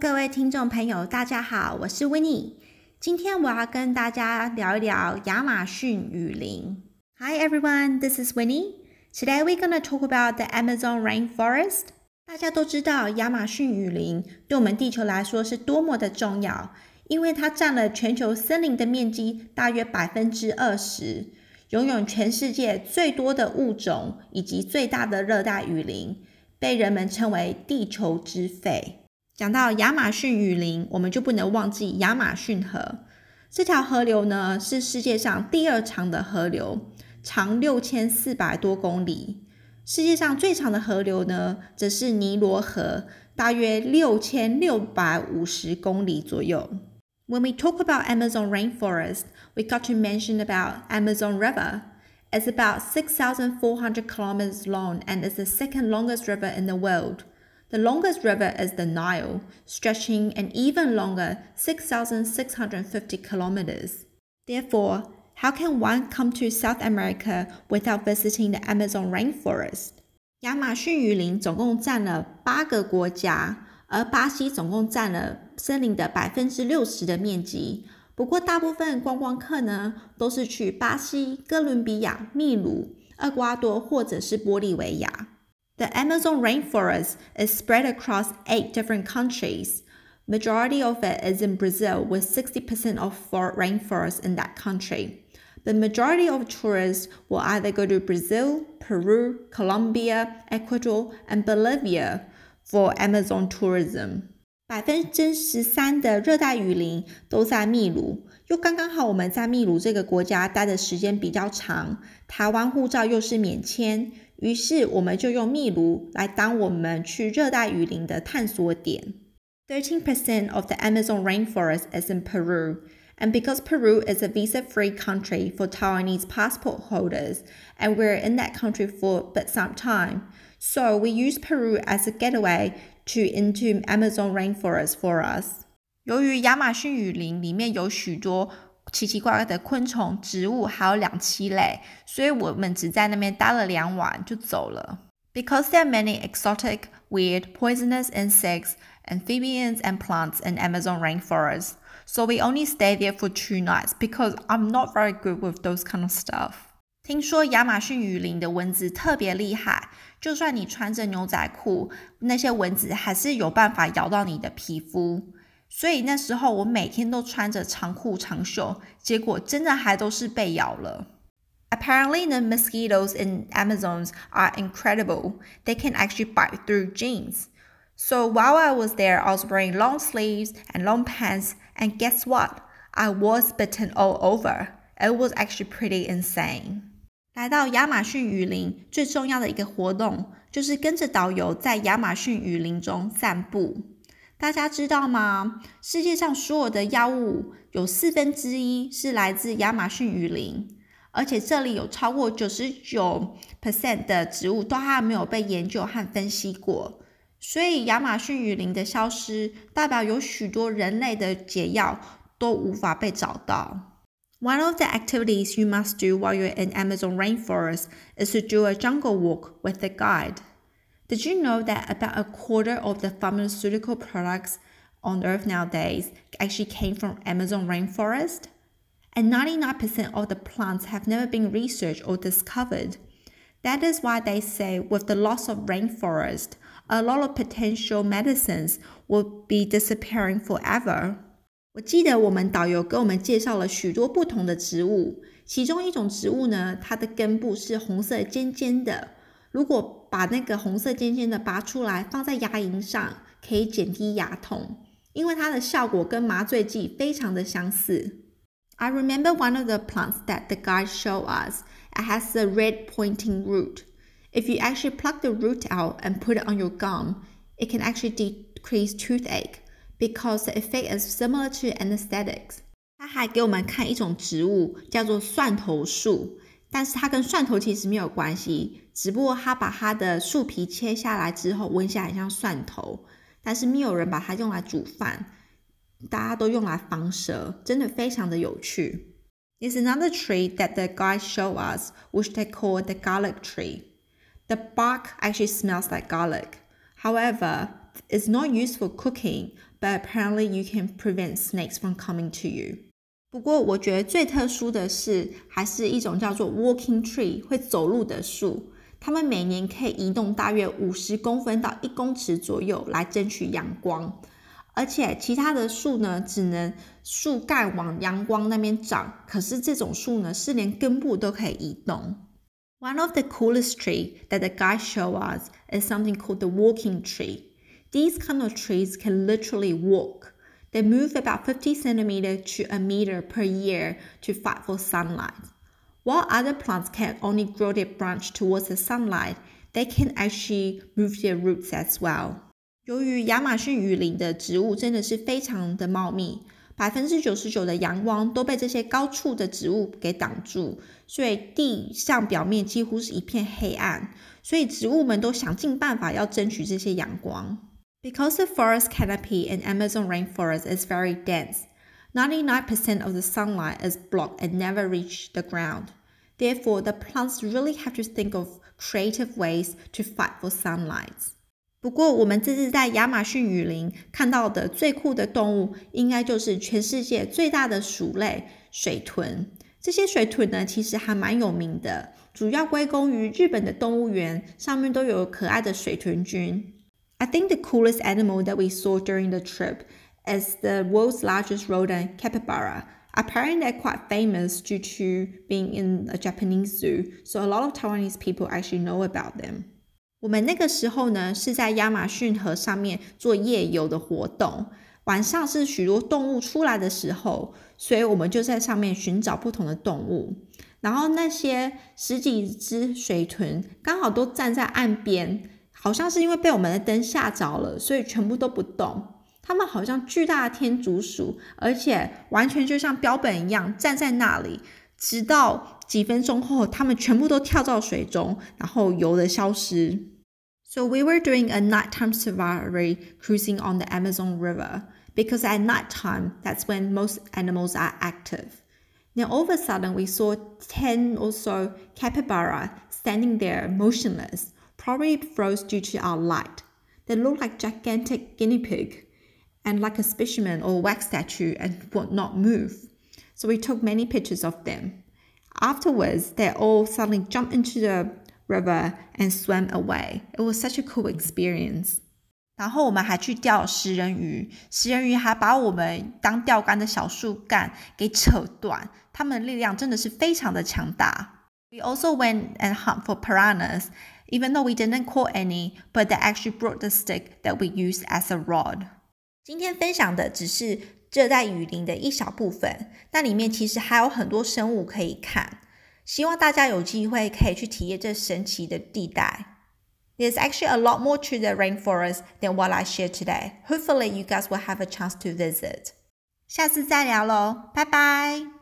各位听众朋友，大家好，我是 Winnie。今天我要跟大家聊一聊亚马逊雨林。Hi everyone, this is Winnie. Today we're gonna talk about the Amazon rainforest. 大家都知道亚马逊雨林对我们地球来说是多么的重要，因为它占了全球森林的面积大约百分之二十，拥有全世界最多的物种以及最大的热带雨林，被人们称为地球之肺。讲到亚马逊雨林，我们就不能忘记亚马逊河。这条河流呢，是世界上第二长的河流，长六千四百多公里。世界上最长的河流呢，则是尼罗河，大约六千六百五十公里左右。When we talk about Amazon rainforest, we got to mention about Amazon River. It's about 6,400 kilometers long and is the second longest river in the world. The longest river is the Nile, stretching an even longer 6,650 kilometers. Therefore, how can one come to South America without visiting the Amazon rainforest? 亚马逊雨林总共占了八个国家，而巴西总共占了森林的百分之六十的面积。不过，大部分观光客呢都是去巴西、哥伦比亚、秘鲁、厄瓜多或者是玻利维亚。 the Amazon rainforest is spread across eight different countries. Majority of it is in Brazil with 60% of rainforest in that country. The majority of tourists will either go to Brazil, Peru, Colombia, Ecuador, and Bolivia for Amazon tourism. 百分之十三的热带雨林都在秘鲁，又刚刚好我们在秘鲁这个国家待的时间比较长，台湾护照又是免签， 于是我们就用秘鲁来当我们去热带雨林的探索点。Thirteen percent of the Amazon rainforest is in Peru. And because Peru is a visa free country for Taiwanese passport holders, and we're in that country for but some time, so we use Peru as a getaway to into Amazon rainforest for us. 由于亚马逊雨林里面有许多奇奇怪怪的昆虫、植物，还有两栖类，所以我们只在那边待了两晚就走了。Because there are many exotic, weird, poisonous insects, amphibians, and plants in Amazon rainforest, so we only stay there for two nights. Because I'm not very good with those kind of stuff. 听说亚马逊雨林的蚊子特别厉害，就算你穿着牛仔裤，那些蚊子还是有办法咬到你的皮肤。 所以那时候我每天都穿着长裤长袖，结果真的还都是被咬了。Apparently, the mosquitoes in Amazons are incredible. They can actually bite through jeans. So while I was there, I was wearing long sleeves and long pants, and guess what? I was bitten all over. It was actually pretty insane. 来到亚马逊雨林，最重要的一个活动就是跟着导游在亚马逊雨林中散步。 大家知道吗？世界上所有的药物有四分之一是来自亚马逊雨林，而且这里有超过九十九 percent 的植物都还没有被研究和分析过。所以亚马逊雨林的消失，代表有许多人类的解药都无法被找到。One of the activities you must do while you're in Amazon rainforest is to do a jungle walk with a guide. Did you know that about a quarter of the pharmaceutical products on Earth nowadays actually came from Amazon rainforest? And 99% of the plants have never been researched or discovered. That is why they say with the loss of rainforest, a lot of potential medicines will be disappearing forever. 我记得我们导游给我们介绍了许多不同的植物，其中一种植物呢，它的根部是红色尖尖的， 如果把那个红色尖尖的拔出来，放在牙龈上，可以减低牙痛，因为它的效果跟麻醉剂非常的相似。I remember one of the plants that the guy showed us. It has a red pointing root. If you actually pluck the root out and put it on your gum, it can actually decrease toothache because the effect is similar to anesthetics. 他还给我们看一种植物，叫做蒜头树。但是它跟蒜头其实没有关系，只不过它把它的树皮切下来之后，闻起来很像蒜头，但是没有人把它用来煮饭，大家都用来防蛇，真的非常的有趣。There's another tree that the guys show us, which they call the garlic tree. The bark actually smells like garlic. However, it's not used for cooking, but apparently you can prevent snakes from coming to you. 不过，我觉得最特殊的是，还是一种叫做 walking tree 会走路的树。它们每年可以移动大约五十公分到一公尺左右，来争取阳光。而且其他的树呢，只能树干往阳光那边长。可是这种树呢，是连根部都可以移动。One of the coolest trees that the guy show us is something called the walking tree. These kind of trees can literally walk. They move about 50 centimeters to a meter per year to fight for sunlight. While other plants can only grow their branch towards the sunlight, they can actually move their roots as well. 由于亚马逊雨林的植物真的是非常的茂密，百分之九十九的阳光都被这些高处的植物给挡住，所以地上表面几乎是一片黑暗。所以植物们都想尽办法要争取这些阳光。 because the forest canopy in Amazon rainforest is very dense, 99% of the sunlight is blocked and never reach the ground. Therefore, the plants really have to think of creative ways to fight for sunlight. 不过，我们这次在亚马逊雨林看到的最酷的动物，应该就是全世界最大的鼠类——水豚。这些水豚呢，其实还蛮有名的，主要归功于日本的动物园，上面都有可爱的水豚君。 I think the coolest animal that we saw during the trip is the world's largest rodent, capybara. Apparently, they're quite famous due to being in a Japanese zoo, so a lot of Taiwanese people actually know about them. 我们那个时候呢是在亚马逊河上面做夜游的活动，晚上是许多动物出来的时候，所以我们就在上面寻找不同的动物。然后那些十几只水豚刚好都站在岸边。 好像是因为被我们的灯吓着了，所以全部都不动。它们好像巨大的天竺鼠，而且完全就像标本一样站在那里，直到几分钟后，它们全部都跳到水中，然后游的消失。So we were doing a nighttime safari cruising on the Amazon River because at nighttime that's when most animals are active. Then all of a sudden we saw ten or so capybara standing there motionless probably froze due to our light. They looked like gigantic guinea pig and like a specimen or wax statue and would not move. So we took many pictures of them. Afterwards, they all suddenly jumped into the river and swam away. It was such a cool experience. 然后我们还去钓食人鱼，食人鱼还把我们当钓竿的小树干给扯断，它们的力量真的是非常的强大。We also went and hunt for piranhas even though we didn't caught any, but they actually brought the stick that we used as a rod. 今天分享的只是热带雨林的一小部分，那里面其实还有很多生物可以看。希望大家有机会可以去体验这神奇的地带。There's actually a lot more to the rainforest than what I shared today. Hopefully, you guys will have a chance to visit. 下次再聊喽，拜拜。